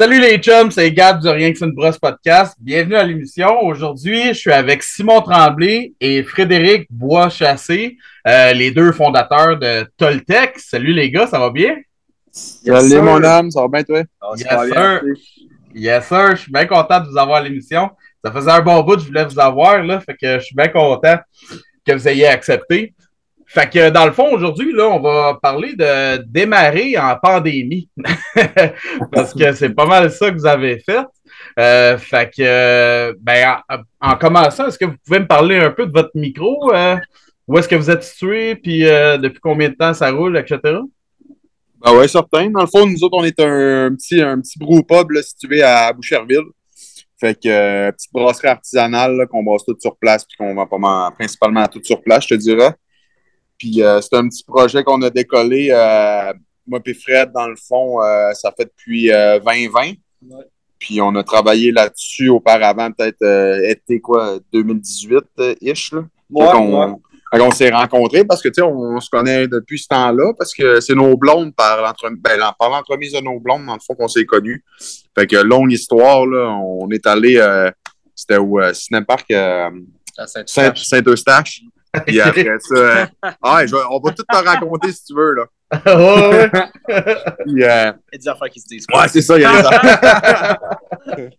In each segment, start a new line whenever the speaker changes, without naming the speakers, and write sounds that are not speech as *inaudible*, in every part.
Salut les chums, c'est Gab du Rien que c'est une brosse podcast. Bienvenue à l'émission. Aujourd'hui, je suis avec Simon Tremblay et Frédéric Bois-Chassé, euh, les deux fondateurs de Toltec. Salut les gars, ça va bien?
Salut mon homme, ça va bien toi?
yes, sir. yes sir, je suis bien content de vous avoir à l'émission. Ça faisait un bon bout, je voulais vous avoir, là, fait que je suis bien content que vous ayez accepté. Fait que dans le fond, aujourd'hui, là, on va parler de démarrer en pandémie. *laughs* Parce que c'est pas mal ça que vous avez fait. Euh, fait que ben, en, commençant, est-ce que vous pouvez me parler un peu de votre micro? Euh, où est-ce que vous êtes situé, puis euh, depuis combien de temps ça roule, etc.?
Ben oui, certain. Dans le fond, nous autres, on est un, petit, un petit brewpub situé à Boucherville. Fait que petite brasserie artisanale qu'on brasse tout sur place, puis qu'on vend principalement tout sur place, je te dirais. Puis euh, c'est un petit projet qu'on a décollé, euh, moi et Fred, dans le fond, euh, ça fait depuis 2020. Puis on a travaillé là-dessus auparavant, peut-être été quoi, 2018-ish. on, on s'est rencontrés parce que tu sais, on, se connaît depuis ce temps-là, parce que c'est nos blondes par l'entremise ben, de nos blondes, dans le fond, qu'on s'est connus. Fait que longue histoire, là, on est allé, c'était au Cinépark Saint-Eustache. Puis après ça, euh, ah, on va tout te raconter si tu veux. Là. *laughs*
ouais,
Puis, euh, il y a des affaires qui se disent.
Ouais, c'est ça, il y a des affaires. *laughs*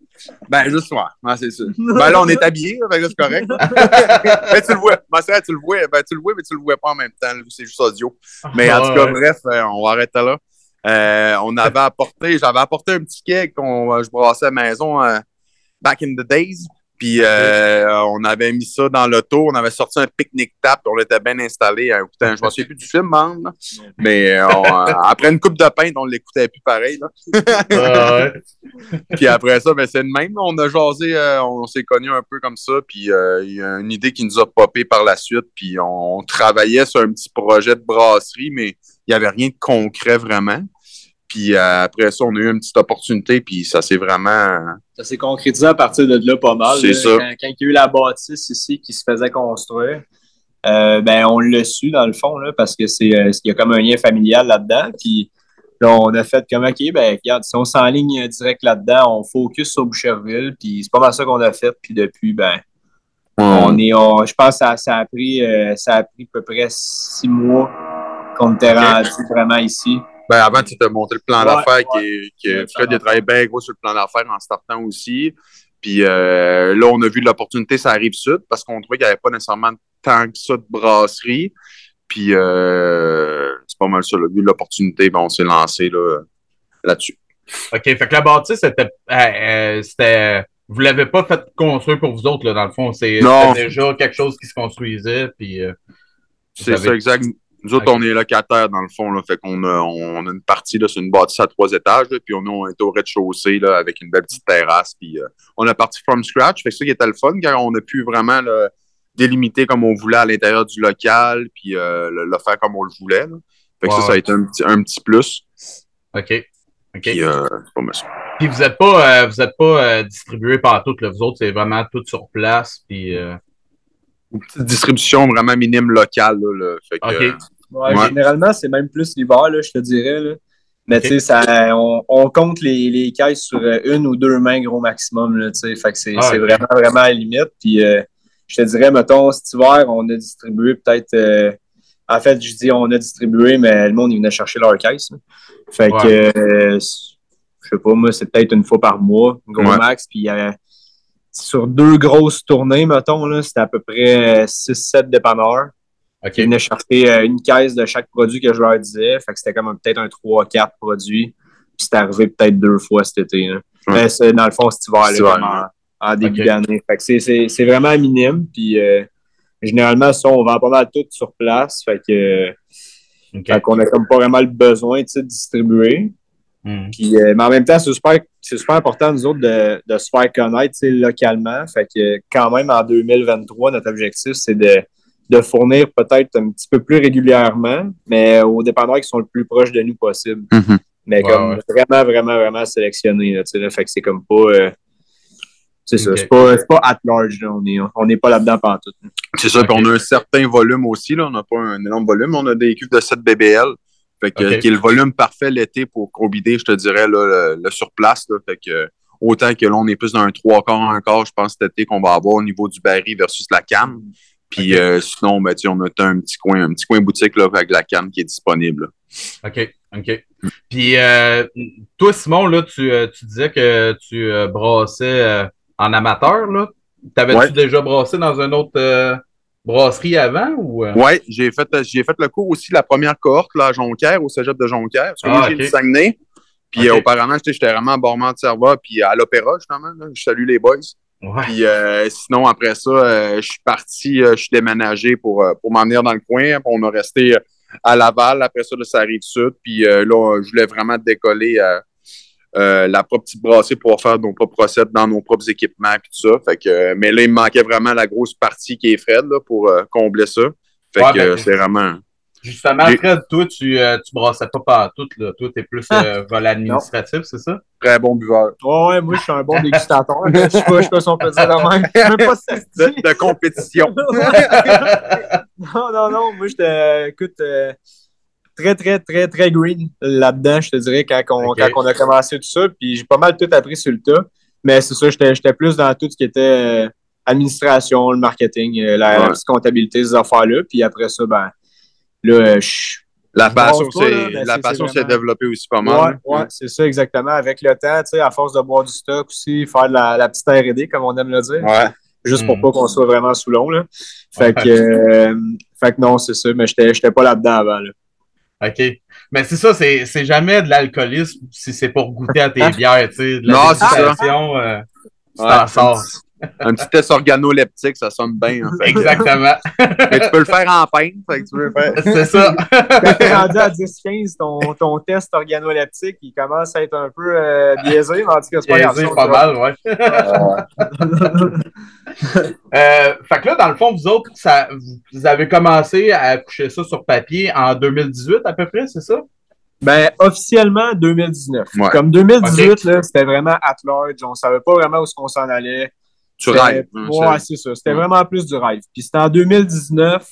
ben, juste moi. Ouais, c'est ça. *laughs* Ben là, on est habillés, c'est correct. mais tu le vois. Ben, c'est vrai, tu le vois. Ben, tu le vois, mais tu le vois pas en même temps. C'est juste audio. Mais en tout cas, bref, euh, on va arrêter là. Euh, on avait apporté, j'avais apporté un petit cake qu'on je brassais à la maison back in the days. Puis euh, on avait mis ça dans l'auto, on avait sorti un pique-nique tap, on l'était bien installé. Hein, je ne me souviens plus du film, man. Mais euh, *laughs* après une coupe de pain, on l'écoutait plus pareil. Là. *laughs* puis après ça, ben, c'est le même. On a jasé, euh, on s'est connus un peu comme ça. Puis il y a une idée qui nous a popé par la suite. Puis on travaillait sur un petit projet de brasserie, mais il n'y avait rien de concret vraiment. Puis euh, après ça, on a eu une petite opportunité, puis ça s'est vraiment.
Ça s'est concrétisé à partir de là pas mal.
C'est ça.
Quand, il y a eu la bâtisse ici qui se faisait construire, euh, ben on l'a su dans le fond, là, parce que c'est euh, y a comme un lien familial là-dedans. Puis là, on a fait comme OK, ben regarde, si on s'enligne direct là-dedans, on focus sur Boucherville, puis c'est pas mal ça qu'on a fait. Puis depuis, ben. On est, je pense que ça, a pris, ça a pris à peu près six mois qu'on était rendu vraiment ici.
Ben, avant, tu t'as montré le plan d'affaires qui, qui Fred a travaillé bien gros sur le plan d'affaires en startant aussi. Puis euh, là, on a vu l'opportunité, ça arrive sud, parce qu'on trouvait qu'il n'y avait pas nécessairement tant que ça de brasserie. Puis euh, c'est pas mal ça. Là. Vu l'opportunité, ben, on s'est lancé là, là-dessus.
OK. Fait que la bâtisse, c'était. Euh, c'était vous l'avez pas fait construire pour vous autres, là, dans le fond. C'est déjà quelque chose qui se construisait. Puis,
c'est ça, exact. Nous autres, on est locataires dans le fond, là, fait qu'on a, on a une partie, là, c'est une bâtisse à trois étages, puis on, on est au rez-de-chaussée là, avec une belle petite terrasse, puis euh, on a parti from scratch, fait que ça qui était le fun, car on a pu vraiment là, délimiter comme on voulait à l'intérieur du local, puis euh, le, faire comme on le voulait. Là. Fait que ça, ça a été un petit, un petit plus.
OK. OK.
Puis, euh,
puis vous n'êtes pas, vous êtes pas distribué par toutes, là. vous autres, c'est vraiment tout sur place, puis
une petite distribution vraiment minime locale. Là, Fait que,
ouais, Généralement, c'est même plus l'hiver, je te dirais. Là. Mais tu sais, on, on, compte les, les, caisses sur euh, une ou deux mains gros maximum. Là, fait que c'est ah, vraiment, vraiment à la limite. Puis euh, je te dirais, mettons, cet hiver, on a distribué peut-être. Euh, en fait, je dis on a distribué, mais le monde, il venait chercher leur caisse. Fait que, je sais pas, moi, c'est peut-être une fois par mois, gros max. Puis sur deux grosses tournées, mettons, c'était à peu près 6-7 dépanneurs. Okay. Ils venaient chercher euh, une caisse de chaque produit que je leur disais. Fait que c'était comme peut-être un 3-4 produits. Puis c'était arrivé peut-être deux fois cet été. Mais c'est dans le fond cet hiver, en, début d'année. Fait que c'est vraiment minime. Puis euh, généralement, ça, on vend pas mal tout sur place. Fait que. Okay. qu'on n'a comme pas vraiment le besoin de distribuer. Hmm. Euh, mais en même temps, c'est super, super, important, nous autres, de, de se faire connaître localement. Fait que quand même, en 2023, notre objectif, c'est de, de, fournir peut-être un petit peu plus régulièrement, mais aux dépendants qui sont le plus proches de nous possible.
Mm-hmm.
Mais comme vraiment, vraiment, vraiment sélectionné. Là, fait que c'est comme pas. Euh, c'est ça, c'est pas, pas, at large. Là. On n'est pas là-dedans pendant tout.
C'est ça, puis on a un certain volume aussi. Là. On n'a pas un énorme volume. On a des cuves de 7 BBL. Fait que, qui est le volume parfait l'été pour combiner, je te dirais, là, le, surplace. Là, fait que autant que là, on est plus dans un trois quarts, un quart, je pense, cet été qu'on va avoir au niveau du baril versus la canne. Puis euh, sinon, ben, on a un petit coin, un petit coin boutique là, avec la canne qui est disponible.
OK, OK. Puis euh, toi, Simon, là, tu, euh, tu disais que tu brassais en amateur, là. T'avais-tu déjà brassé dans une autre brasserie avant ou?
Oui, j'ai fait, j'ai fait le cours aussi, la première cohorte là, à Jonquière, au cégep de Jonquière. Parce que moi, ah, j'ai okay. Saguenay. Puis auparavant, j'étais vraiment à Bormont de Serva, puis à l'Opéra, justement. Je salue les boys. Puis euh, sinon, après ça, euh, je suis parti, euh, je suis déménagé pour, pour m'en venir dans le coin. On a resté à Laval. Après ça, là, ça arrive sud. Puis là, je voulais vraiment décoller la propre petite brasserie pour faire nos propres recettes dans nos propres équipements et tout ça. Fait que, mais là, il me manquait vraiment la grosse partie qui est Fred là, pour combler ça. Fait que ben, c'est vraiment.
Justement, Fred, toi, tu, euh, tu brassais pas partout, là. Toi, t'es plus ah. euh, vol administratif, c'est ça?
Très bon buveur.
ouais, moi, je suis un bon dégustateur. je sais pas, je sais pas si on peut dire la même. Je
même pas de, de, compétition. *laughs*
non, non, non. Moi, j'étais, écoute, euh, très, très, très, très green là-dedans, je te dirais, quand on, quand on a commencé tout ça. Puis j'ai pas mal tout appris sur le tas. Mais c'est ça, j'étais plus dans tout ce qui était euh, administration, le marketing, la, la comptabilité, ces affaires-là. Puis après ça, ben Là,
la passion, ben, la passion s'est développée aussi pas mal.
Oui, ouais, c'est ça exactement. Avec le temps, tu sais, à force de boire du stock aussi, faire de la, petite R&D, comme on aime le dire.
Ouais.
Juste pour mm. pas qu'on soit vraiment sous l'eau. Là. Fait, que, euh, fait que non, c'est ça, mais j'étais pas là-dedans avant. Là.
OK. Mais c'est ça, c'est jamais de l'alcoolisme si c'est pour goûter à tes bières, tu sais. De la
non, c'est ça.
Euh, tu t'en sors.
Un petit test organoleptique, ça sonne bien. En fait.
Exactement. *laughs*
Mais tu peux le faire en peine.
C'est ça. *laughs*
Quand tu es rendu à 10-15, ton, ton, test organoleptique, il commence à être un peu euh, biaisé, mais en tout cas, c'est pas
Biaisé pas mal, ouais. *laughs* euh, fait que là, dans le fond, vous autres, ça, vous avez commencé à coucher ça sur papier en 2018 à peu près, c'est ça?
Ben, officiellement, 2019. Comme 2018, là, c'était vraiment at large. On savait pas vraiment où on s'en allait.
Tu rêves.
Ouais, c'est ça. C'était vraiment plus du rêve. Puis c'était en 2019,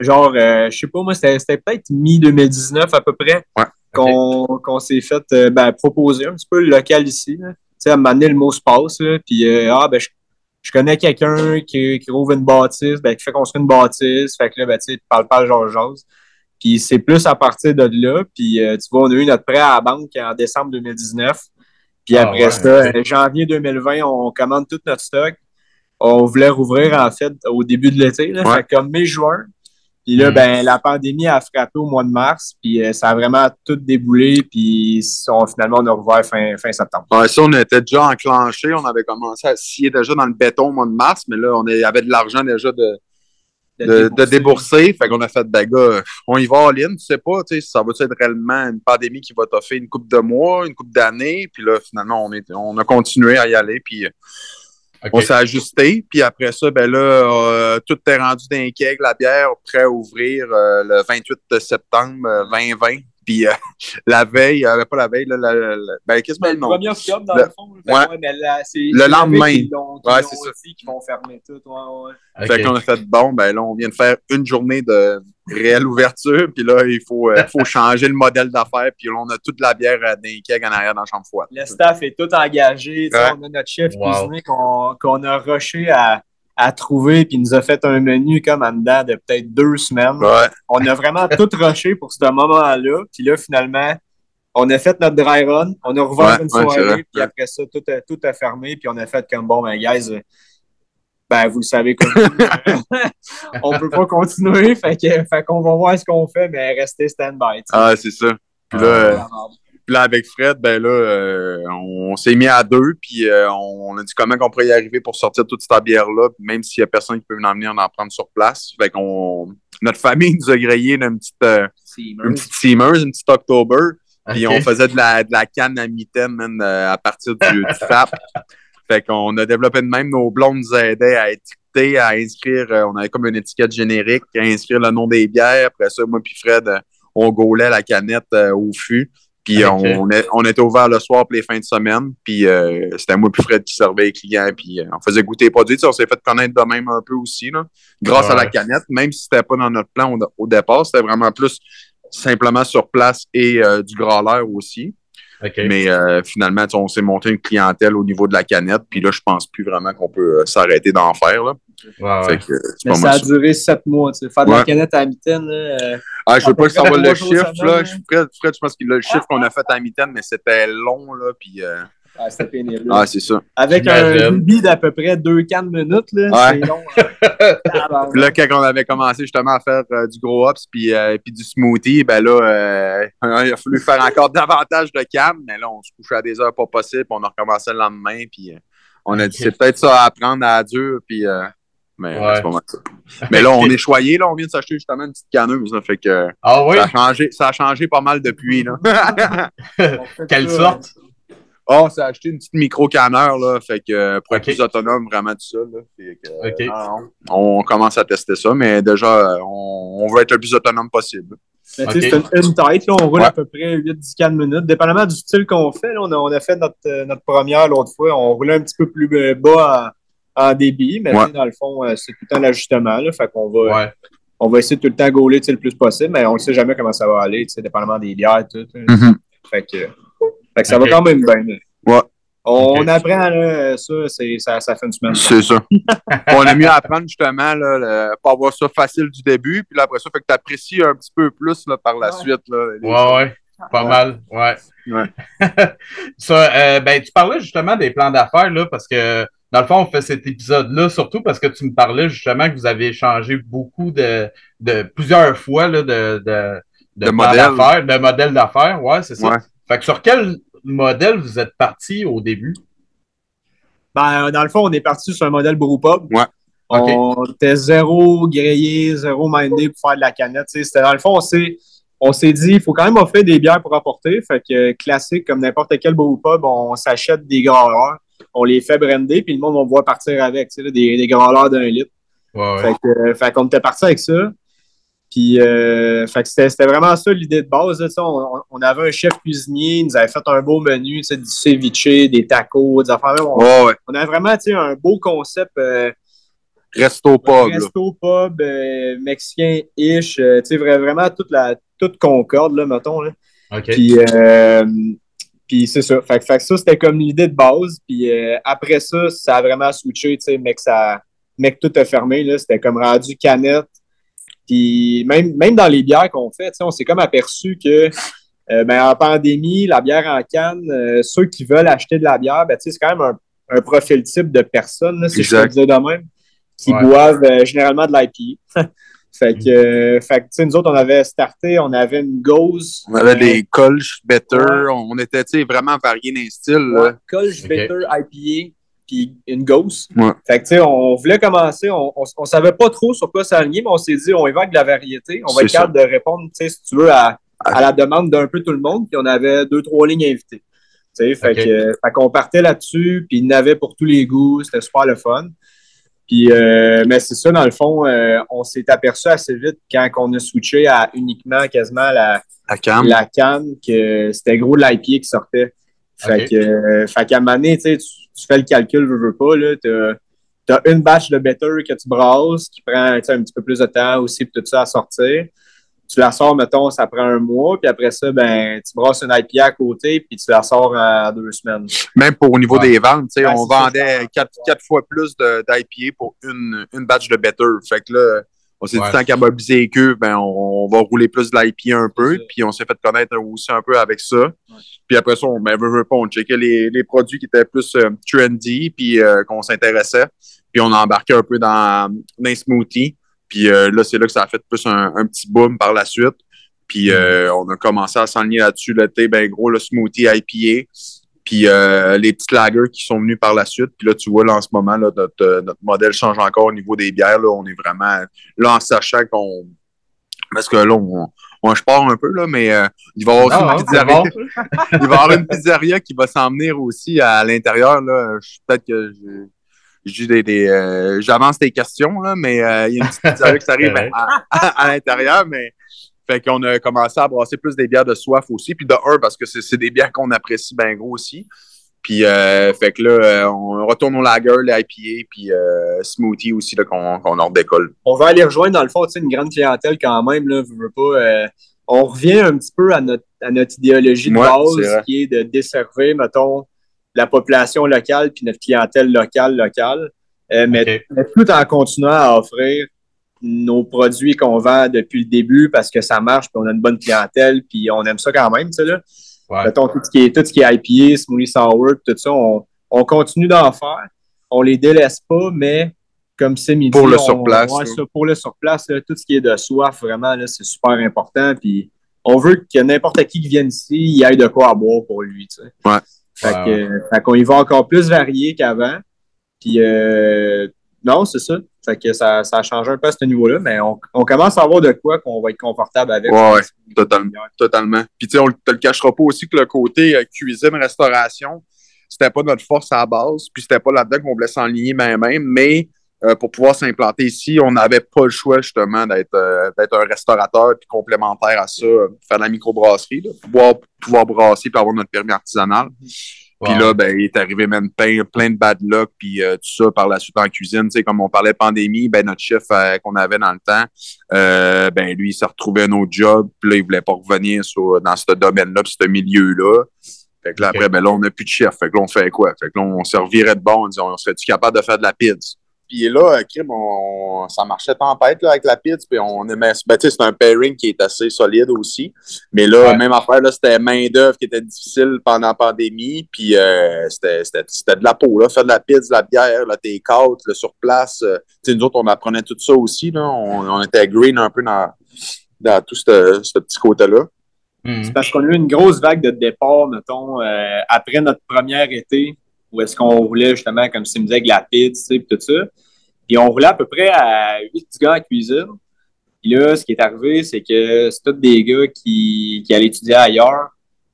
genre, euh, je sais pas, moi, c'était peut-être mi-2019 à peu près qu'on s'est fait euh, ben, proposer un petit peu le local ici. Tu sais, à un le mot se passe. puis, euh, ah, ben, je, connais quelqu'un qui, qui rouvre une bâtisse, ben, qui fait construire une bâtisse. Fait que là, ben, tu sais, tu parles pas genre chose. Puis c'est plus à partir de là. Puis, tu vois, on a eu notre prêt à la banque en décembre 2019. Puis ah après ça, janvier 2020, on commande tout notre stock. On voulait rouvrir en fait au début de l'été, ouais. fait comme mai-juin. Puis là, hmm. ben, la pandémie a frappé au mois de mars, puis euh, ça a vraiment tout déboulé, puis finalement, on a rouvert fin, fin septembre.
Ouais, ça, on était déjà enclenché, on avait commencé à scier déjà dans le béton au mois de mars, mais là, on avait de l'argent déjà de, de, débourser. Fait qu'on a fait, ben gars, on y va en ligne, tu sais pas, tu sais, ça va être réellement une pandémie qui va t'offrir une coupe de mois, une coupe d'années? Puis là, finalement, on, est, on a continué à y aller. Puis on s'est ajusté. Puis après ça, ben là, euh, tout est rendu d'un keg, la bière, prêt à ouvrir euh, le 28 septembre 2020. Euh, puis *laughs* la veille, euh, pas la veille, là, la, la, ben, qu'est-ce que
le nom? Le premier octobre, dans le, fond.
Ouais.
mais là,
le lendemain. Qui
ouais, c'est ça. Qui vont fermer tout. Ouais,
ouais. Fait qu'on a fait, bon, ben là, on vient de faire une journée de réelle ouverture, puis là, il faut, euh, faut changer le modèle d'affaires, puis là, on a toute la bière euh, d'un keg en arrière dans la chambre froide.
Le staff est tout engagé. On a notre chef cuisinier qu'on qu'on a rushé à à trouver, puis il nous a fait un menu comme en dedans de peut-être deux semaines. On a vraiment tout rushé pour ce moment-là. Puis là, finalement, on a fait notre dry run, on a rouvert une soirée, puis après ça, tout a, tout a fermé, puis on a fait comme bon, ben, guys, ben, vous le savez, comme *laughs* on peut pas continuer, fait qu'on va voir ce qu'on fait, mais restez stand-by.
Ah, c'est ça. Puis là, puis là, avec Fred, ben là, euh, on s'est mis à deux, puis euh, on, a dit comment on pourrait y arriver pour sortir toute cette bière-là, même s'il n'y a personne qui peut venir en venir en prendre sur place. Fait qu'on, notre famille *laughs* nous a grillé une petite, euh, une petite Seamers, une petite October, puis on faisait de la, de la canne à mitaine, à partir du, du *laughs* FAP. Fait qu'on a développé de même, nos blondes nous aidaient à étiqueter, à inscrire, on avait comme une étiquette générique, à inscrire le nom des bières. Après ça, moi puis Fred, on gaulait la canette au fût. Puis on, on, était ouvert le soir pour les fins de semaine. Puis euh, c'était moi plus Fred qui servait les clients. Puis euh, on faisait goûter les produits. on s'est fait connaître de même un peu aussi, là, grâce à la canette. Même si c'était pas dans notre plan au, départ, c'était vraiment plus simplement sur place et du growler aussi. Mais finalement, on s'est monté une clientèle au niveau de la canette. Puis là, je pense plus vraiment qu'on peut s'arrêter d'en faire. Là.
Mais ça a duré sept mois. Faire de la canette à mitaine. Euh,
ah, je ne veux pas savoir le chiffre. Là. Je, Fred, je pense que le chiffre qu'on a fait à mitaine, mais c'était long. Là, puis, euh...
Ah, c'était pénible.
Ah, c'est ça.
Avec un débit d'à peu près deux cannes minutes, là, c'est long.
Hein. *laughs* là, quand on avait commencé justement à faire euh, du gros ups puis, euh, puis du smoothie, ben là, euh, *laughs* il a fallu faire encore davantage de cannes, mais là, on se couchait à des heures pas possibles, on a recommencé le lendemain, puis on a dit c'est peut-être ça à apprendre à dur, puis mais c'est pas mal ça. Mais là, on est choyé, là, on vient de s'acheter justement une petite canneuse. fait que
ah, oui?
ça, a changé, ça a changé pas mal depuis. Là. *laughs*
Quelle sorte?
Oh, ça a acheté une petite micro-canneur, là. Fait que pour être plus autonome vraiment tout seul. Là, fait que, on, commence à tester ça, mais déjà, on, veut être le plus autonome possible.
C'est une, une tête, là, on roule à peu près 8-10 cannes minutes. Dépendamment du style qu'on fait, là, on, a, on, a, fait notre, euh, notre première l'autre fois. On roulait un petit peu plus bas en débit, mais dans le fond, euh, c'est tout le temps l'ajustement. Fait qu'on va, on va essayer tout le temps de gauler le plus possible, mais on ne sait jamais comment ça va aller, dépendamment des bières. Tout,
mm-hmm.
Fait que, fait que ça va quand même bien.
Ouais.
On apprend là, ça, ça, ça fait une semaine.
C'est ça. *laughs* on a mieux apprendre justement, là, pas avoir ça facile du début, puis là, après ça, fait que tu apprécies un petit peu plus là, par la suite. Là,
ouais, ouais. Pas mal, ouais.
ouais. *laughs*
ça, euh, ben, tu parlais justement des plans d'affaires, là, parce que dans le fond, on fait cet épisode-là surtout parce que tu me parlais justement que vous avez échangé beaucoup de, de plusieurs fois là, de, de,
de, d'affaires,
de modèles d'affaires. Ouais, c'est ça. Fait que sur quel modèle vous êtes parti au début?
Ben, dans le fond, on est parti sur un modèle Brewpub.
Ouais.
On était zéro grillé, zéro mindé pour faire de la canette. C'était, dans le fond, on s'est, on s'est dit, il faut quand même offrir des bières pour apporter. Fait que classique, comme n'importe quel brewpub, on s'achète des growlers on les fait brander, puis le monde va voir partir avec, tu sais, des, des grandeurs d'un litre.
Ouais,
Fait, qu'on était parti avec ça. Puis, euh, fait que c'était vraiment ça l'idée de base. Là, on, on, avait un chef cuisinier, il nous avait fait un beau menu, du ceviche, des tacos, des affaires. On,
ouais,
on avait vraiment un beau concept. Euh,
resto pub.
Resto pub, euh, mexicain-ish. vraiment toute la toute concorde, là, mettons. Là. Puis, puis c'est ça. Fait, fait, ça, c'était comme l'idée de base. Puis euh, après ça, ça a vraiment switché, tu sais, mais que ça. Mais tout a fermé, là. C'était comme rendu canette. Puis même, même dans les bières qu'on fait, tu sais, on s'est comme aperçu que euh, ben, en pandémie, la bière en canne, euh, ceux qui veulent acheter de la bière, ben, c'est quand même un, un, profil type de personnes, si je peux dire de même, qui boivent généralement de l'IP. *laughs* Fait que, euh, fait que nous autres, on avait starté, on avait une gauze.
On avait des Kolsch Better, on était vraiment variés dans les styles. Ouais,
Kolsch Better IPA, puis une gauze.
Ouais.
Fait que, tu sais, on voulait commencer, on, on, savait pas trop sur quoi s'aligner, mais on s'est dit, on évoque de la variété, on va être capable de répondre, tu sais, si tu veux, à, à la demande d'un peu tout le monde, puis on avait deux, trois lignes invitées. Tu sais, fait que, fait qu'on partait là-dessus, puis il y en avait pour tous les goûts, c'était super le fun. Puis, euh, mais c'est ça, dans le fond, euh, on s'est aperçu assez vite quand on a switché à uniquement quasiment la,
la canne
que c'était gros de l'IPA qui sortait. Fait que, euh, fait qu'à un moment donné, tu, tu fais le calcul, veux, veux pas, là, t'as, as une batch de better que tu brasses qui prend un petit peu plus de temps aussi pour tout ça à sortir tu la sors, mettons, ça prend un mois, puis après ça, ben, tu brasses une IPA à côté, puis tu la sors en deux semaines.
Même pour au niveau des ventes, tu sais, on vendait quatre, quatre, fois plus d'IPA pour une, une batch de better. Fait que là, on s'est dit, tant qu'à mobiliser les queues, ben, on, va rouler plus de l'IPA un peu, puis on s'est fait connaître aussi un peu avec ça. Puis après ça, on, ben, veut, veut pas, on checkait les, les produits qui étaient plus euh, trendy, puis euh, qu'on s'intéressait. Puis on a embarqué un peu dans, dans les smoothies. Puis euh, là, c'est là que ça a fait plus un, petit boom par la suite. Puis euh, on a commencé à s'enligner là-dessus, le thé, ben gros, le smoothie IPA. Puis euh, les petites lagers qui sont venus par la suite. Puis là, tu vois, là, en ce moment, là, notre, notre modèle change encore au niveau des bières. Là, on est vraiment là en sachant qu'on. Parce que là, on, je pars un peu, là, mais il va y avoir aussi une pizzeria. *laughs* il va y avoir une pizzeria qui va s'en venir aussi à l'intérieur. Peut-être que je, euh, j'avance tes questions, là, mais euh, il y a une petite *laughs* pizzeria qui arrive à, l'intérieur, mais fait qu'on a commencé à brasser plus des bières de soif aussi. Puis de un, parce que c'est des bières qu'on apprécie bien gros aussi. Puis, euh, fait que là, on retourne au lager, l'IPA, puis smoothie aussi, qu'on qu en décolle.
On va aller rejoindre, dans le fond, une grande clientèle quand même, là, veux pas. on revient un petit peu à notre, à notre idéologie de base, qui est de desservir, mettons, la population locale puis notre clientèle locale, locale, euh, mais, tout en continuant à offrir nos produits qu'on vend depuis le début parce que ça marche, puis on a une bonne clientèle, puis on aime ça quand même, tu sais, là. Mettons, tout ce qui est, tout ce qui est IPA, Smoothie Sour, tout ça, on, on continue d'en faire. On les délaisse pas, mais comme c'est midi.
Pour le surplace.
pour le surplace, tout ce qui est de soif, vraiment, c'est super important. Puis on veut que n'importe qui qui vienne ici, il ait de quoi boire pour lui. Tu sais.
Ouais.
Fait, qu'on y va encore plus varié qu'avant. Puis euh, non, c'est ça. Fait que ça, ça a changé un peu à ce niveau-là, mais on, commence à avoir de quoi qu'on va être confortable avec.
Ouais, totalement. totalement. Puis tu sais, on te le cachera pas aussi que le côté euh, cuisine, restauration, c'était pas notre force à la base, puis c'était pas là-dedans qu'on voulait s'enligner même-même, mais euh, pour pouvoir s'implanter ici, on n'avait pas le choix justement d'être euh, un restaurateur puis complémentaire à ça, faire de la microbrasserie, pouvoir, pouvoir brasser puis avoir notre permis artisanal. Puis là, ben, il est arrivé même plein, plein de bad luck, puis euh, tout ça par la suite en cuisine. Tu sais, comme on parlait de pandémie, ben, notre chef qu'on avait dans le temps, ben, lui, il s'est retrouvé un autre job, puis là, il voulait pas revenir dans ce domaine-là, ce milieu-là. Fait que là, après, ben là, on n'a plus de chef. Fait que là, on fait quoi? Fait que là, on servirait de bon. On on serait-tu capable de faire de la pizza? Puis là, crime, on, ça marchait tempête là, avec la pizza. Puis on aimait. Ben, c'est un pairing qui est assez solide aussi. Mais là, même affaire, là, c'était main-d'œuvre qui était difficile pendant la pandémie. Puis euh, c'était, de la peau, là. Faire de la pizza, de la bière, le take-out, le sur place. Euh, nous autres, on apprenait tout ça aussi. Là. On, était green un peu dans, dans tout ce, ce petit côté-là.
C'est parce qu'on a eu une grosse vague de départ, mettons, euh, après notre première été où est-ce qu'on roulait justement, comme tu me disais, avec la pizza, et tout ça. Puis on roulait à peu près à 8 gars en cuisine. Puis là, ce qui est arrivé, c'est que c'est tous des gars qui, qui allaient étudier ailleurs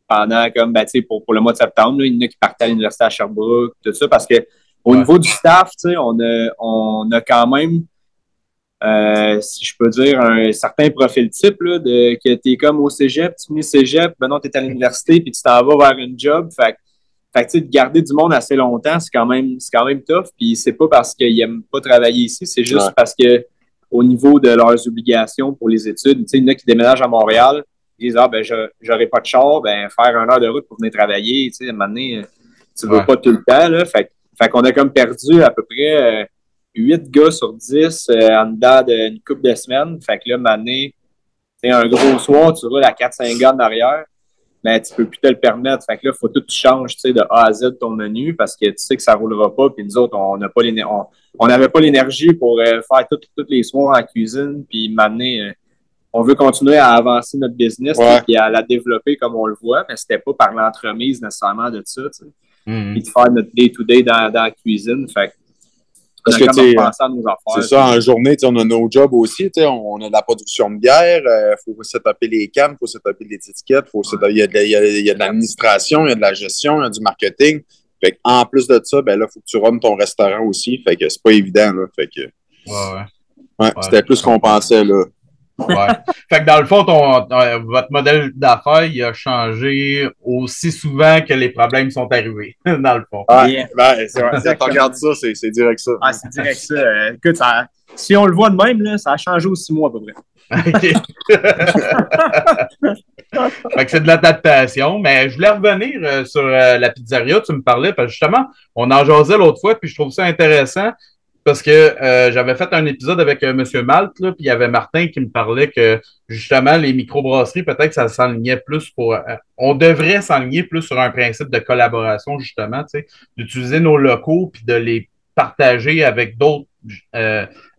pendant comme, ben, pour, pour le mois de septembre. Il y en a qui partaient à l'université à Sherbrooke, tout ça, parce que au niveau du staff, on a, on a quand même, euh, si je peux dire, un certain profil type, là, de, que tu es comme au cégep, tu finis cégep, ben non, tu es à l'université, puis tu t'en vas vers une job. Fait fait que, de garder du monde assez longtemps, c'est quand même, c'est quand même tough. Puis c'est pas parce qu'ils n'aiment pas travailler ici, c'est juste parce que au niveau de leurs obligations pour les études, tu sais, il y en a qui déménagent à Montréal, ils disent, ah, ben, j'aurais pas de char, ben, faire un heure de route pour venir travailler, tu sais, à un moment donné, tu veux pas tout le temps, là. Fait, fait qu'on a comme perdu à peu près euh, 8 gars sur 10 euh, en dedans d'une couple de semaines. Fait que là, à un moment donné, un gros soir, tu roules à 4-5 gars en arrière mais tu peux plus te le permettre. Fait que là, il faut tout changer tu sais, de A à Z ton menu parce que tu sais que ça roulera pas. Puis nous autres, on n'a pas on n'avait pas l'énergie pour euh, faire tout, tous les soirs en cuisine puis m'amener. Euh, on veut continuer à avancer notre business et à la développer comme on le voit, mais c'était pas par l'entremise nécessairement de ça. Tu sais. Mm-hmm. Puis de faire notre day-to-day dans, dans la cuisine. Fait
parce que, c'est ça, en journée, on a nos jobs aussi, on, a de la production de bière, il euh, faut se taper les cannes, il faut se taper les étiquettes, il y a de, l'administration, il y a de la gestion, il y a du marketing. Fait en plus de ça, ben là, il faut que tu runnes ton restaurant aussi. Fait que c'est pas évident, là. Fait que.
Ouais,
ouais. c'était plus qu'on pensait, là.
Ouais. fait que dans le fond, ton, votre modèle d'affaires, il a changé aussi souvent que les problèmes sont arrivés, *laughs* dans le fond.
Ouais, ben, c'est tu regardes ça, c'est direct ça.
Ah, c'est direct ça. Euh, écoute, ça, si on le voit de même, là, ça a changé aussi six mois à peu près. *laughs*
fait que c'est de l'adaptation, mais je voulais revenir euh, sur euh, la pizzeria, tu me parlais, parce que justement, on en jasait l'autre fois, puis je trouve ça intéressant parce que euh, j'avais fait un épisode avec euh, M. Malte, puis il y avait Martin qui me parlait que justement les microbrasseries, peut-être que ça s'enlignait plus pour. Euh, on devrait s'enligner plus sur un principe de collaboration, justement, d'utiliser nos locaux puis de les partager avec d'autres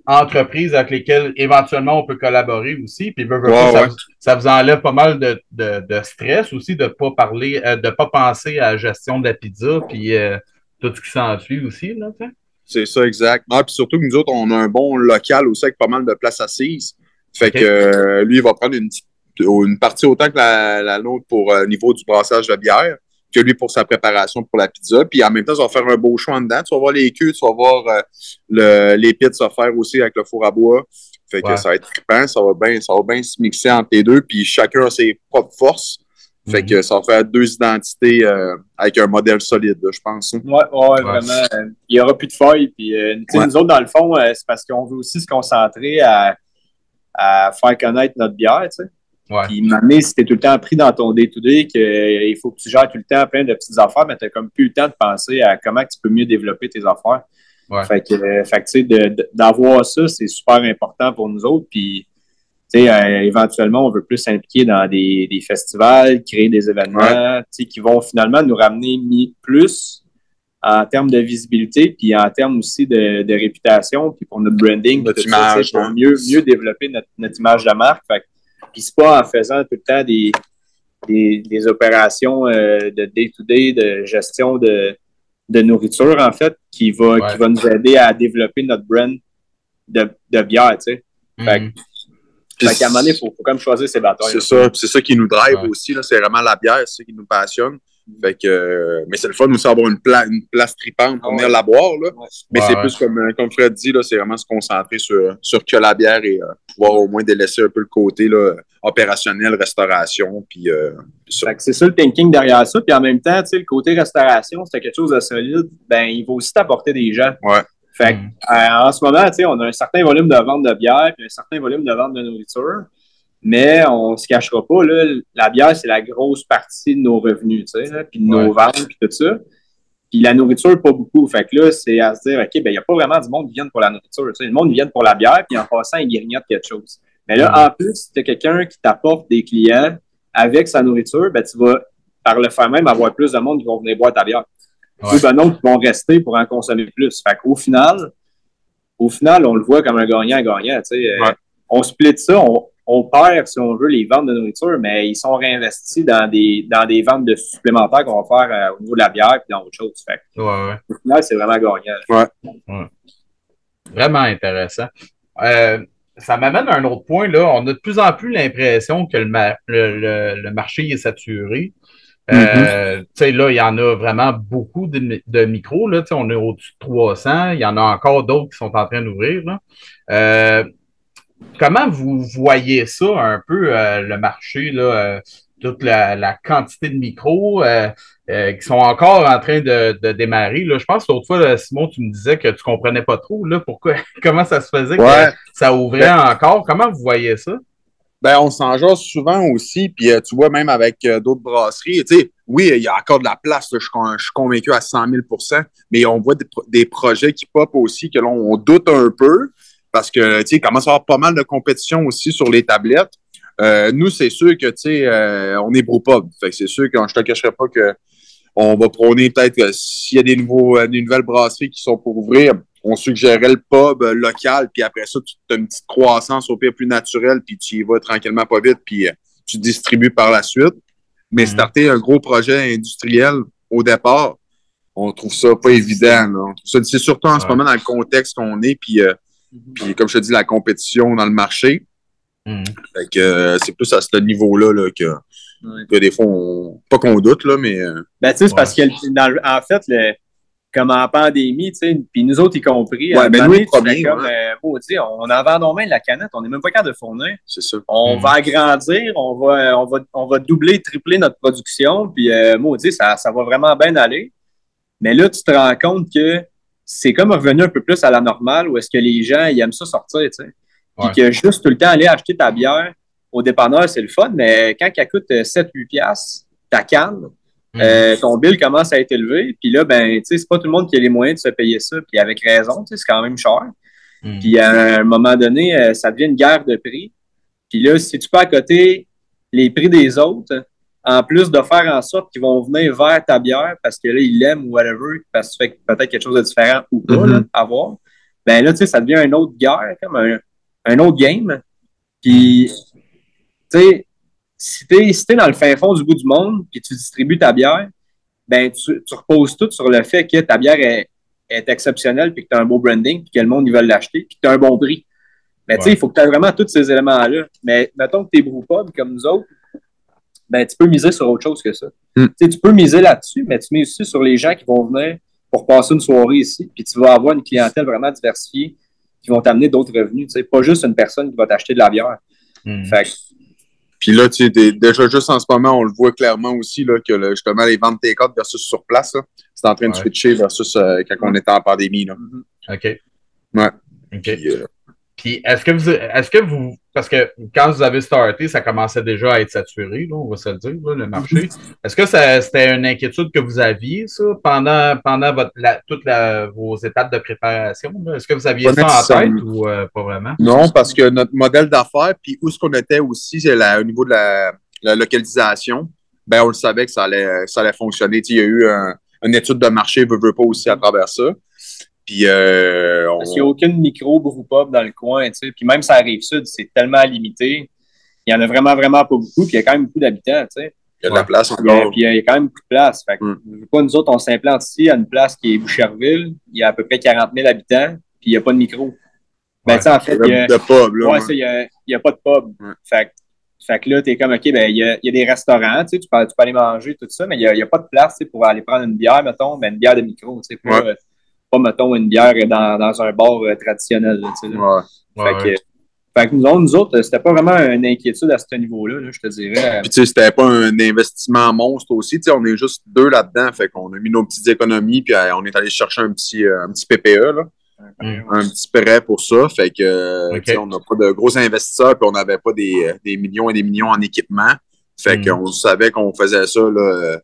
entreprises avec lesquelles éventuellement on peut collaborer aussi. Puis ça, vous enlève pas mal de, de, stress aussi de ne pas parler, de pas penser à la gestion de la pizza puis tout ce qui s'ensuit aussi, là,
c'est ça, exact. Ah, puis surtout que nous autres, on a un bon local aussi avec pas mal de places assises. Fait que euh, lui, il va prendre une, une partie autant que la, la nôtre pour le euh, niveau du brassage de bière que lui pour sa préparation pour la pizza. Puis en même temps, ça va faire un beau choix en dedans. Tu vas voir les queues, tu vas voir euh, le, les pizzas faire aussi avec le four à bois. Fait que ça va être trippant, ça va bien, ça va bien se mixer entre les deux. Puis chacun a ses propres forces. Fait que mhm. ça va faire deux identités euh, avec un modèle solide, je pense.
Oui, hein. ouais, ouais, vraiment. Il n'y aura plus de failles. Puis, euh, Nous autres, dans le fond, euh, c'est parce qu'on veut aussi se concentrer à, à faire connaître notre bière. Puis, maintenant, si tu es tout le temps pris dans ton day-to-day, qu'il faut que tu gères tout le temps plein de petites affaires, mais tu n'as comme plus le temps de penser à comment tu peux mieux développer tes affaires. Fait que, euh, tu sais, d'avoir ça, c'est super important pour nous autres. Puis, tu euh, éventuellement, on veut plus s'impliquer dans des, des, festivals, créer des événements, qui vont finalement nous ramener plus en termes de visibilité, puis en termes aussi de, de réputation, puis pour notre branding,
notre image,
pour mieux, mieux développer notre, notre image de marque. Fait puis c'est pas en faisant tout le temps des, des, des opérations euh, de day-to-day, de gestion de, de nourriture, en fait, qui va, qui va nous aider à développer notre brand de, de bière, tu sais. Mm. Fait, qu'à un moment donné, il faut, faut, quand même choisir ses batailles.
C'est ça, c'est ça qui nous drive aussi, c'est vraiment la bière, c'est ça qui nous passionne. Fait que, euh, mais c'est le fun aussi d'avoir une, une, place tripante pour ah venir la boire. Là. Mais c'est plus comme, euh, comme Fred dit, c'est vraiment se concentrer sur, sur que la bière et euh, pouvoir au moins délaisser un peu le côté là, opérationnel, restauration. Puis,
c'est ça le thinking derrière ça. Puis en même temps, le côté restauration, c'est quelque chose de solide. Ben, il va aussi t'apporter des gens.
Ouais.
Fait mm. en ce moment, on a un certain volume de vente de bière puis un certain volume de vente de nourriture. Mais on ne se cachera pas, là, la bière, c'est la grosse partie de nos revenus, puis de nos ventes, puis tout ça. Puis la nourriture, pas beaucoup. Fait que là, c'est à se dire, OK, ben il n'y a pas vraiment du monde qui vient pour la nourriture. Le monde vient pour la bière, puis en passant, il grignote quelque chose. Mais là, en plus, si tu as quelqu'un qui t'apporte des clients avec sa nourriture, ben tu vas, par le fait même, avoir plus de monde qui vont venir boire ta bière. Ou ben non, qui vont rester pour en consommer plus. Fait qu'au final, au final, on le voit comme un gagnant-gagnant. Tu sais. On split ça, on, on perd, si on veut, les ventes de nourriture, mais ils sont réinvestis dans des, dans des ventes de supplémentaires qu'on va faire euh, au niveau de la bière et dans autre chose. Fait.
Ouais, ouais.
Au final, c'est vraiment gagnant.
Ouais.
Vraiment intéressant. Euh, ça m'amène à un autre point. Là. On a de plus en plus l'impression que le, le, le, marché est saturé. Euh, mm-hmm. Là, il y en a vraiment beaucoup de, de micros. Là, on est au-dessus de 300. Il y en a encore d'autres qui sont en train d'ouvrir. Euh, Comment vous voyez ça un peu, euh, le marché, là, toute la, quantité de micros qui sont encore en train de, démarrer? Là? Je pense l'autre fois, Simon, tu me disais que tu ne comprenais pas trop là, pourquoi, *laughs* comment ça se faisait que ça ouvrait ben encore. Comment vous voyez ça?
Ben, on s'en jase souvent aussi, puis tu vois, même avec d'autres brasseries, tu sais, oui, il y a encore de la place, je, suis convaincu à 100 000% mais on voit des, projets qui pop aussi, que l'on on doute un peu, parce que, tu sais, il commence à avoir pas mal de compétition aussi sur les tablettes. Euh, nous, c'est sûr que, tu sais, euh, on est brewpub. Fait que c'est sûr que je te cacherai pas que on va prôner peut-être s'il y a des, nouveaux, euh, des nouvelles brasseries qui sont pour ouvrir, on suggérerait le pub local, puis après ça, tu as une petite croissance au pire plus naturelle, puis tu y vas tranquillement pas vite, puis tu distribues par la suite. Mais mm-hmm. starter un gros projet industriel au départ, on trouve ça pas évident. C'est surtout en ce moment dans le contexte qu'on est, puis Mhm. Puis, comme je te dis, la compétition dans le marché. Fait que euh, c'est plus à ce niveau-là là, que, que, des fois, on, pas qu'on doute, là, mais. Euh,
ben, tu sais, c'est parce que, dans, en fait, le, comme en pandémie, tu sais, puis nous autres y compris,
ouais, ben nous, le
problème, comme, euh, on a vendu main la canette, on n'est même pas capable de fournir.
C'est ça.
On mhm. va agrandir, on va, on, va, on va doubler, tripler notre production, puis euh, moi, ça, ça va vraiment bien aller. Mais là, tu te rends compte que c'est comme revenu un peu plus à la normale où est-ce que les gens ils aiment ça sortir, tu sais. Puis que juste tout le temps aller acheter ta bière au dépanneur, c'est le fun, mais quand elle coûte 7-8 piastres, ta canne, euh, ton bill commence à être élevé. Puis là, ben, tu sais, c'est pas tout le monde qui a les moyens de se payer ça. Puis avec raison, tu sais, c'est quand même cher. Mhm. Puis à un moment donné, euh, ça devient une guerre de prix. Puis là, si tu peux à côté les prix des autres, en plus de faire en sorte qu'ils vont venir vers ta bière parce que là, ils l'aiment ou whatever, parce que tu fais peut-être quelque chose de différent ou pas mm-hmm. à voir, ben là, tu sais, ça devient une autre guerre, comme un, autre game. Puis, tu sais, si t'es si dans le fin fond du bout du monde, puis tu distribues ta bière, ben tu, tu reposes tout sur le fait que ta bière est, est exceptionnelle, puis que tu as un beau branding, puis que le monde, ils veulent l'acheter, puis que tu as un bon prix. Mais tu sais, il faut que tu aies vraiment tous ces éléments-là. Mais mettons que tu es brewpub comme nous autres, ben, tu peux miser sur autre chose que ça. Hmm. Tu peux miser là-dessus, mais tu mises aussi sur les gens qui vont venir pour passer une soirée ici, puis tu vas avoir une clientèle vraiment diversifiée qui vont t'amener d'autres revenus. Tu sais, pas juste une personne qui va t'acheter de la bière.
Hmm.
Puis là, tu sais, déjà juste en ce moment, on le voit clairement aussi là, que justement les ventes take-out versus sur place, c'est en train de switcher versus euh, quand on était en pandémie. Là.
OK.
Ouais.
OK. Euh, Puis est-ce que vous est-ce que vous parce que quand vous avez starté, ça commençait déjà à être saturé, là, on va se le dire, le marché. *laughs* Est-ce que c'était une inquiétude que vous aviez, ça, pendant, pendant votre, toutes vos étapes de préparation? Est-ce que vous aviez ça en tête ou euh, pas vraiment?
Non, parce que notre modèle d'affaires, puis où ce qu'on était aussi, c'est au niveau de la, localisation, ben on le savait que ça allait, ça allait fonctionner. il y a eu une étude de marché, veut, veut pas aussi à travers ça. Puis, euh,
Parce qu'il n'y a aucune micro pub dans le coin, tu sais. Puis même ça arrive sud, c'est tellement limité. Il y en a vraiment, vraiment pas beaucoup. Puis il y a quand même beaucoup d'habitants, tu sais.
Il y a de la place encore.
Puis il y a quand même beaucoup de place. Fait que, mm. pas, nous autres, on s'implante ici à une place qui est Boucherville. Il y a à peu près 40 000 habitants. Puis il n'y a pas de micro. Ben, tu sais, en fait, il y a.
De pub, là.
Ouais, il n'y a, a, pas de pub. Fait, fait que là, tu es comme, OK, ben, il y a, y a, des restaurants, tu sais, tu peux, tu peux aller manger, tout ça, mais il n'y a, a, pas de place, tu sais, pour aller prendre une bière, mettons, mais une bière de micro, tu sais, pour, pas, mettons, une bière dans, dans un bar euh, traditionnel. Là, ouais. fait, Que, fait que nous, nous autres, c'était pas vraiment une inquiétude à ce niveau-là, je te dirais.
Puis, tu sais, c'était pas un investissement monstre aussi. Tu sais, on est juste deux là-dedans. Fait qu'on a mis nos petites économies, puis euh, on est allé chercher un petit, euh, un petit PPE, là. Un petit prêt pour ça. Fait que, on n'a pas de gros investisseurs, puis on n'avait pas des, des, millions et des millions en équipement. Fait mm. qu'on savait qu'on faisait ça, là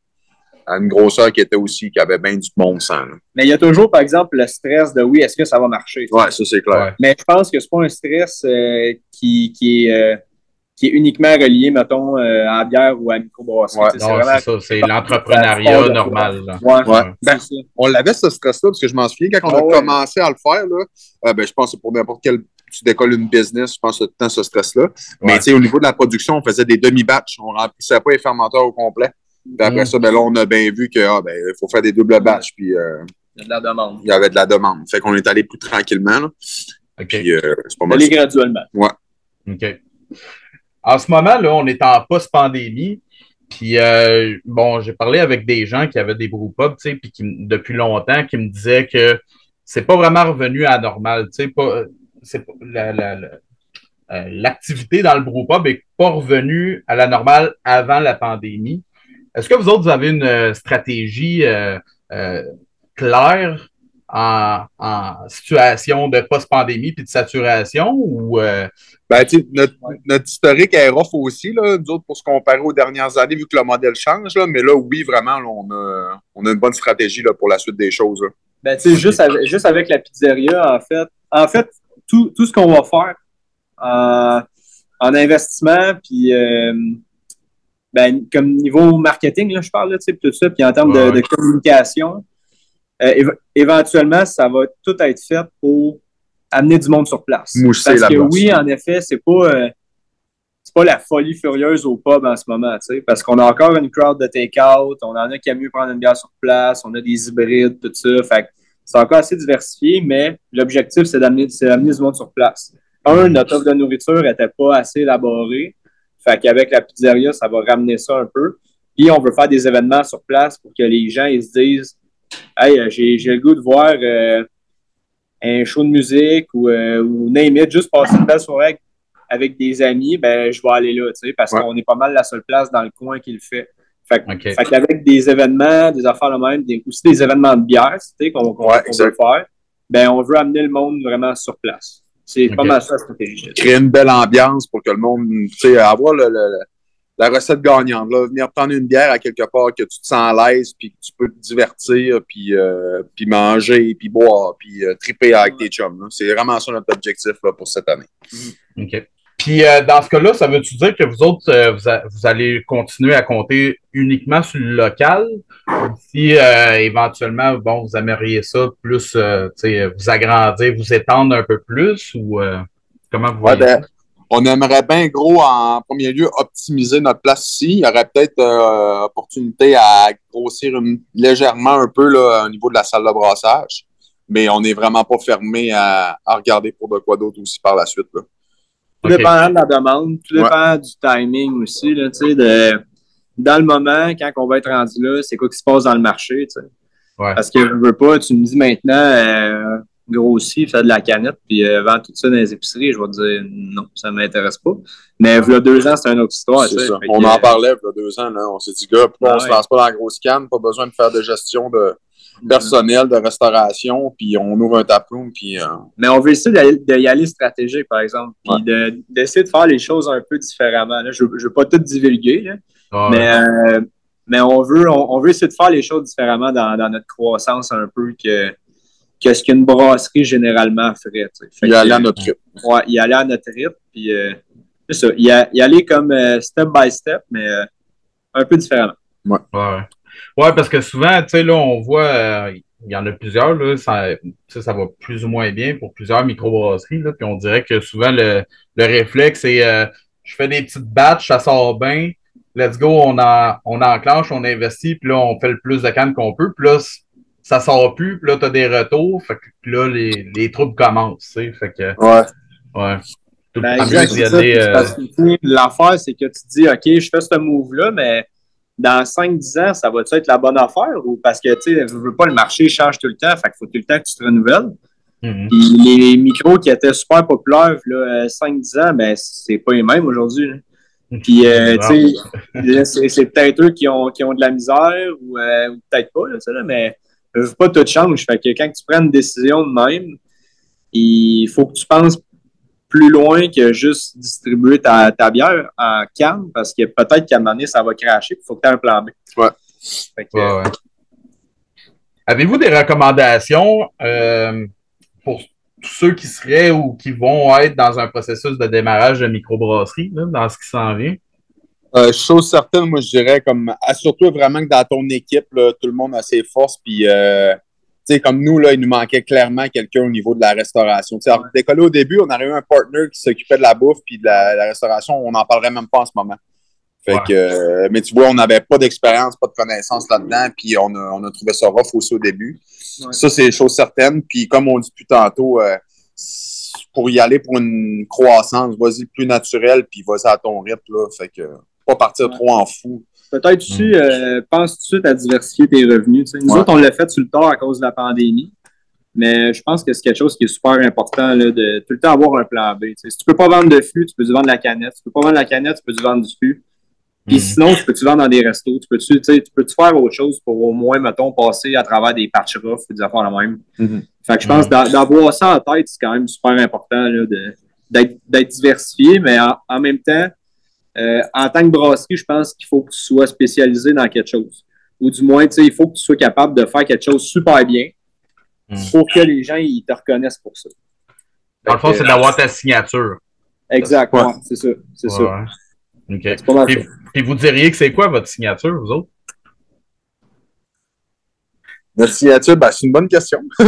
à une grosseur qui était aussi, qui avait bien du bon sens.
Mais il y a toujours, par exemple, le stress de oui, est-ce que ça va marcher?
Oui, ça c'est clair.
Mais je pense que c'est pas un stress euh, qui, qui, est, euh, qui est uniquement relié, mettons, euh, à la bière ou à la microbrasserie.
Ouais, c'est ça, c'est l'entrepreneuriat normal.
Ouais, ouais. Ben, on l'avait ce stress-là, parce que je m'en souviens, quand on a ah commencé à le faire, là, ben, je pense que pour n'importe quel tu décolles une business, je pense que tu as ce stress-là. Mais au niveau de la production, on faisait des demi-batchs. On remplissait pas les fermenteurs au complet. Puis après mm. ça, ben là, on a bien vu qu'il ah, ben, faut faire des doubles batchs. Puis,
euh, il y a de la demande.
Il y avait de la demande. Fait qu'on est allé plus tranquillement. Là.
OK.
Puis, euh,
c'est pas mal. Aller graduellement.
Ouais.
OK. En ce moment, là, on est en post-pandémie. Puis, euh, bon, j'ai parlé avec des gens qui avaient des brewpubs, tu sais, puis qui, depuis longtemps, qui me disaient que c'est pas vraiment revenu à normal, tu sais, pas, c'est la, la, la l'activité dans le brewpub n'est pas revenue à la normale avant la pandémie. Est-ce que vous autres, vous avez une euh, stratégie euh, euh, claire en, situation de post-pandémie puis de saturation ou
ben, notre, notre, historique est rough aussi, là, nous autres, pour se comparer aux dernières années, vu que le modèle change. Là, mais là, oui, vraiment, on, a, on, a, une bonne stratégie là, pour la suite des choses.
Ben, juste, avec, juste avec la pizzeria, en fait, en fait tout, tout ce qu'on va faire en investissement, puis ben, comme niveau marketing, là, je parle, là, tout ça, puis en termes de, communication, euh, éventuellement, ça va tout être fait pour amener du monde sur place.
Parce
que oui, en effet, c'est pas, euh, pas la folie furieuse au pub en ce moment, parce qu'on a encore une crowd de take-out, on en a qui aiment mieux prendre une bière sur place, on a des hybrides, tout ça. Fait c'est encore assez diversifié, mais l'objectif, c'est d'amener du monde sur place. Un, notre offre de nourriture n'était pas assez élaborée. Fait qu'avec la pizzeria, ça va ramener ça un peu. Puis on veut faire des événements sur place pour que les gens ils se disent Hey, euh, j'ai, le goût de voir euh, un show de musique ou, euh, ou name juste passer une belle soirée avec des amis, ben je vais aller là, tu sais, parce qu'on est pas mal la seule place dans le coin qui le fait. Fait, qu'avec des événements, des affaires de même, des, aussi des événements de bière, tu sais, qu'on, veut faire, ben on veut amener le monde vraiment sur place. C'est pas mal ça, stratégie.
Créer une belle ambiance pour que le monde, tu sais, avoir le, la recette gagnante. Là, venir prendre une bière à quelque part que tu te sens à l'aise, puis que tu peux te divertir, puis, euh, puis manger, puis boire, puis euh, triper avec tes chums. C'est vraiment ça notre objectif là, pour cette année.
OK. Puis euh, dans ce cas-là, ça veut-tu dire que vous autres, euh, vous, allez continuer à compter uniquement sur le local? Si euh, éventuellement, bon, vous aimeriez ça plus, vous agrandir, vous étendre un peu plus ou comment vous voyez? ben,
On aimerait bien gros, en premier lieu, optimiser notre place ici. Il y aurait peut-être opportunité à grossir légèrement un peu là, au niveau de la salle de brassage. Mais on n'est vraiment pas fermé à, à regarder pour de quoi d'autre aussi par la suite. Là.
Tout dépend de la demande, tout dépend du timing aussi. Là, de, dans le moment, quand on va être rendu là, c'est quoi qui se passe dans le marché. Parce que je veux pas, tu me dis maintenant, euh, grossi, fais de la canette, puis euh, vends tout ça dans les épiceries, je vais te dire non, ça ne m'intéresse pas. Mais il y a deux ans, c'est une autre histoire.
on en parlait il y a deux ans, là. on s'est dit, gars, pourquoi on ne se lance pas dans la grosse canne, pas besoin de faire de gestion de, personnel de restauration, puis on ouvre un taproom, puis... Euh,
mais on veut essayer d'y aller, stratégique, par exemple, puis d'essayer de, faire les choses un peu différemment. je ne veux pas tout divulguer, mais, euh, mais on, veut, on, veut essayer de faire les choses différemment dans, notre croissance un peu que, que ce qu'une brasserie généralement ferait.
y aller à notre rythme.
Ouais, y aller à notre rythme, puis c'est ça, y, aller comme step by step, mais un peu différemment.
Ouais. ouais. Parce que souvent, tu sais, là, on voit, euh, il y en a plusieurs, là, ça, ça va plus ou moins bien pour plusieurs microbrasseries, là, puis on dirait que souvent, le, le réflexe, c'est euh, je fais des petites batches, ça sort bien, let's go, on, en, on enclenche, on investit, puis là, on fait le plus de cannes qu'on peut, puis là, ça sort plus, puis là, tu as des retours, fait que là, les, les troubles commencent, tu sais, fait que...
Ouais.
Ouais.
Ben, l'affaire, c'est que tu te dis, OK, je fais ce move-là, mais dans 5-10 ans, ça va être la bonne affaire? Ou parce que, tu sais, je veux pas, le marché change tout le temps, fait qu'il faut tout le temps que tu te renouvelles. Mm-hmm. les micros qui étaient super populaires, là, 5-10 ans, ben, c'est pas les mêmes aujourd'hui. Puis, euh, tu sais, c'est peut-être eux qui ont, qui ont de la misère ou, euh, peut-être pas, là, mais je veux pas tout change. Fait que quand tu prends une décision de même, il faut que tu penses plus loin que juste distribuer ta, bière en canne parce que peut-être qu'à un moment donné, ça va cracher il faut que tu aies un plan B.
Ouais.
Avez-vous des recommandations euh, pour tous ceux qui seraient ou qui vont être dans un processus de démarrage de microbrasserie, dans ce qui s'en vient?
Euh, chose certaine, moi, je dirais, comme assure-toi vraiment que dans ton équipe, tout le monde a ses forces, puis euh, sais, comme nous, là, il nous manquait clairement quelqu'un au niveau de la restauration. sais, décollé au début, on avait eu un partner qui s'occupait de la bouffe puis de la, restauration. On n'en parlerait même pas en ce moment. Fait que, euh, mais tu vois, on n'avait pas d'expérience, pas de connaissances là-dedans, puis on a, on a trouvé ça rough aussi au début. Ça, c'est chose certaine. Puis comme on dit plus tantôt, euh, pour y aller pour une croissance, vas-y plus naturel, puis vas-y à ton rythme. Là. Fait que pas partir trop en fou.
Peut-être tu mm. euh, pense tout de suite à diversifier tes revenus. Nous autres, on l'a fait sur le tard à cause de la pandémie. Mais je pense que c'est quelque chose qui est super important là, de tout le temps avoir un plan B. Si tu peux pas vendre de fût, tu peux vendre la canette? Si tu peux pas vendre la canette, tu peux vendre du fût? Puis mm. sinon, tu peux-tu vendre dans des restos? Tu peux-tu tu peux -tu faire autre chose pour au moins, mettons, passer à travers des patch rough ou des affaires la même? Mm-hmm. Fait que je pense mm. d'avoir ça en tête, c'est quand même super important d'être diversifié, mais en même temps, euh, en tant que brasserie, je pense qu'il faut que tu sois spécialisé dans quelque chose. Ou du moins, il faut que tu sois capable de faire quelque chose super bien hmm. pour que les gens ils te reconnaissent pour ça.
Dans le fond, c'est d'avoir ta signature.
Exactement, c'est ça. C'est ça.
Et, vous diriez que c'est quoi votre signature, vous autres?
Notre signature, ben, c'est une bonne question. *laughs* on,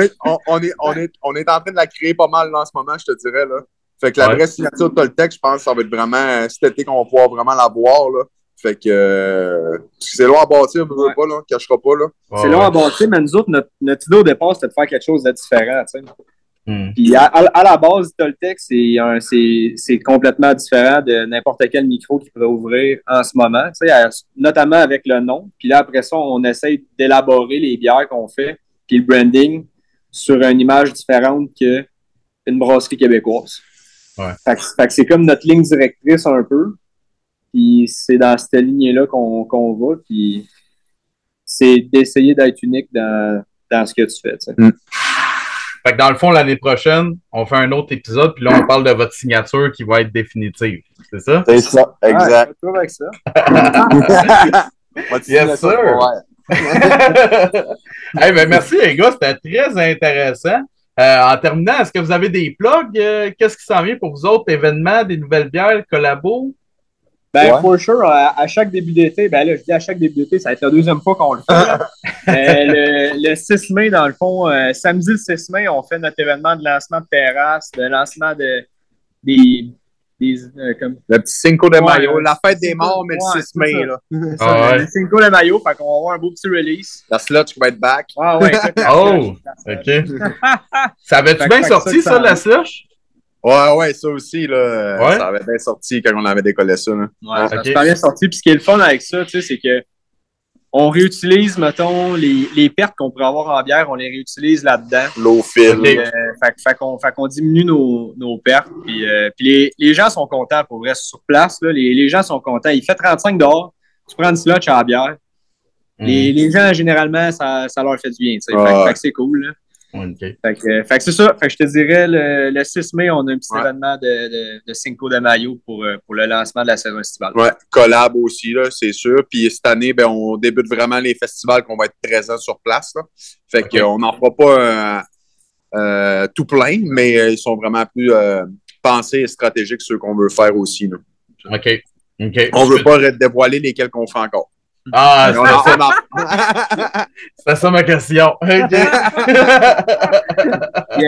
est, on, est, on, est, on est en train de la créer pas mal en ce moment, je te dirais. Là. Fait que la vraie signature de Toltec, je pense que ça va être vraiment euh, cet été qu'on va pouvoir vraiment la voir. Là. Fait que euh, c'est long à bâtir, on ne pas, là, cachera pas. Là.
c'est long à bâtir, mais nous autres, notre, notre, idée au départ, c'était de faire quelque chose de différent. Hmm. Puis à, à, la base, Toltec, c'est complètement différent de n'importe quel micro qui pourrait ouvrir en ce moment, tu sais, notamment avec le nom. Puis là, après ça, on essaye d'élaborer les bières qu'on fait, puis le branding sur une image différente qu'une brasserie québécoise. Fait, que, c'est comme notre ligne directrice un peu. Puis c'est dans cette lignée-là qu'on va. Puis c'est d'essayer d'être unique dans, dans, ce que tu fais.
Mm. Fait que dans le fond, l'année prochaine, on fait un autre épisode, puis là, on parle de votre signature qui va être définitive. C'est ça?
C'est ça, exact.
Ouais, avec ça. *laughs*
yes, sir. *laughs* hey, ben, merci, les gars. C'était très intéressant. Euh, en terminant, est-ce que vous avez des plugs? Euh, qu'est-ce qui s'en vient pour vous autres? Événements, des nouvelles bières, collabos?
Ben, for sure, à, chaque début d'été, ben là, je dis à chaque début d'été, ça va être la deuxième fois qu'on le fait. *laughs* le, le, 6 mai, dans le fond, euh, samedi le 6 mai, on fait notre événement de lancement de terrasse, de lancement de, des,
euh, le petit Cinco de Mayo, la fête des morts, mais le 6 mai. Là.
Ah, le Cinco de Mayo, fait qu'on va avoir un beau petit release.
La slush va être back.
Ah ouais. *laughs*
oh, OK. *laughs* ça avait-tu bien sorti, ça, la slush?
Ouais, ouais, ça aussi, là. Ça avait bien sorti quand on avait décollé ça. Là.
Ouais, ça a bien sorti. Puis ce qui est le fun avec ça, tu sais, c'est que on réutilise, mettons, les, les pertes qu'on pourrait avoir en bière, on les réutilise là-dedans.
L'eau file.
Euh, fait, qu'on, fait qu'on diminue nos, nos pertes. Puis, euh, puis les, les, gens sont contents pour vrai sur place. Là, les, les gens sont contents. Il fait 35 dehors. Tu prends une slotch à la bière. les, les, gens, généralement, ça, ça, leur fait du bien. Ah. Fait, que c'est cool. Là.
Okay.
Fait que, c'est ça. Fait que je te dirais, le, le 6 mai, on a un petit événement de, de, de, Cinco de Mayo pour, euh, pour le lancement de la saison estivale.
Ouais, collab aussi, là, c'est sûr. Puis cette année, ben, on débute vraiment les festivals qu'on va être présents sur place. Là. Fait qu'on n'en fera pas euh, tout plein, mais euh, ils sont vraiment plus euh, pensés et stratégiques ceux qu'on veut faire aussi. Là.
OK. OK.
On ne veut pas dévoiler lesquels qu'on fait encore.
Ah, *laughs* c'est ça ma question. *laughs*
Bien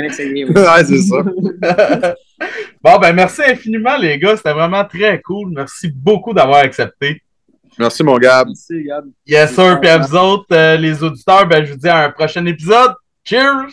essayé, oui.
Ouais, c'est ça. *laughs*
bon, ben merci infiniment, les gars. C'était vraiment très cool. Merci beaucoup d'avoir accepté.
Merci, mon Gab.
Merci, Gab.
Yes, sir. Puis à vous autres, euh, les auditeurs, ben, je vous dis à un prochain épisode. Cheers!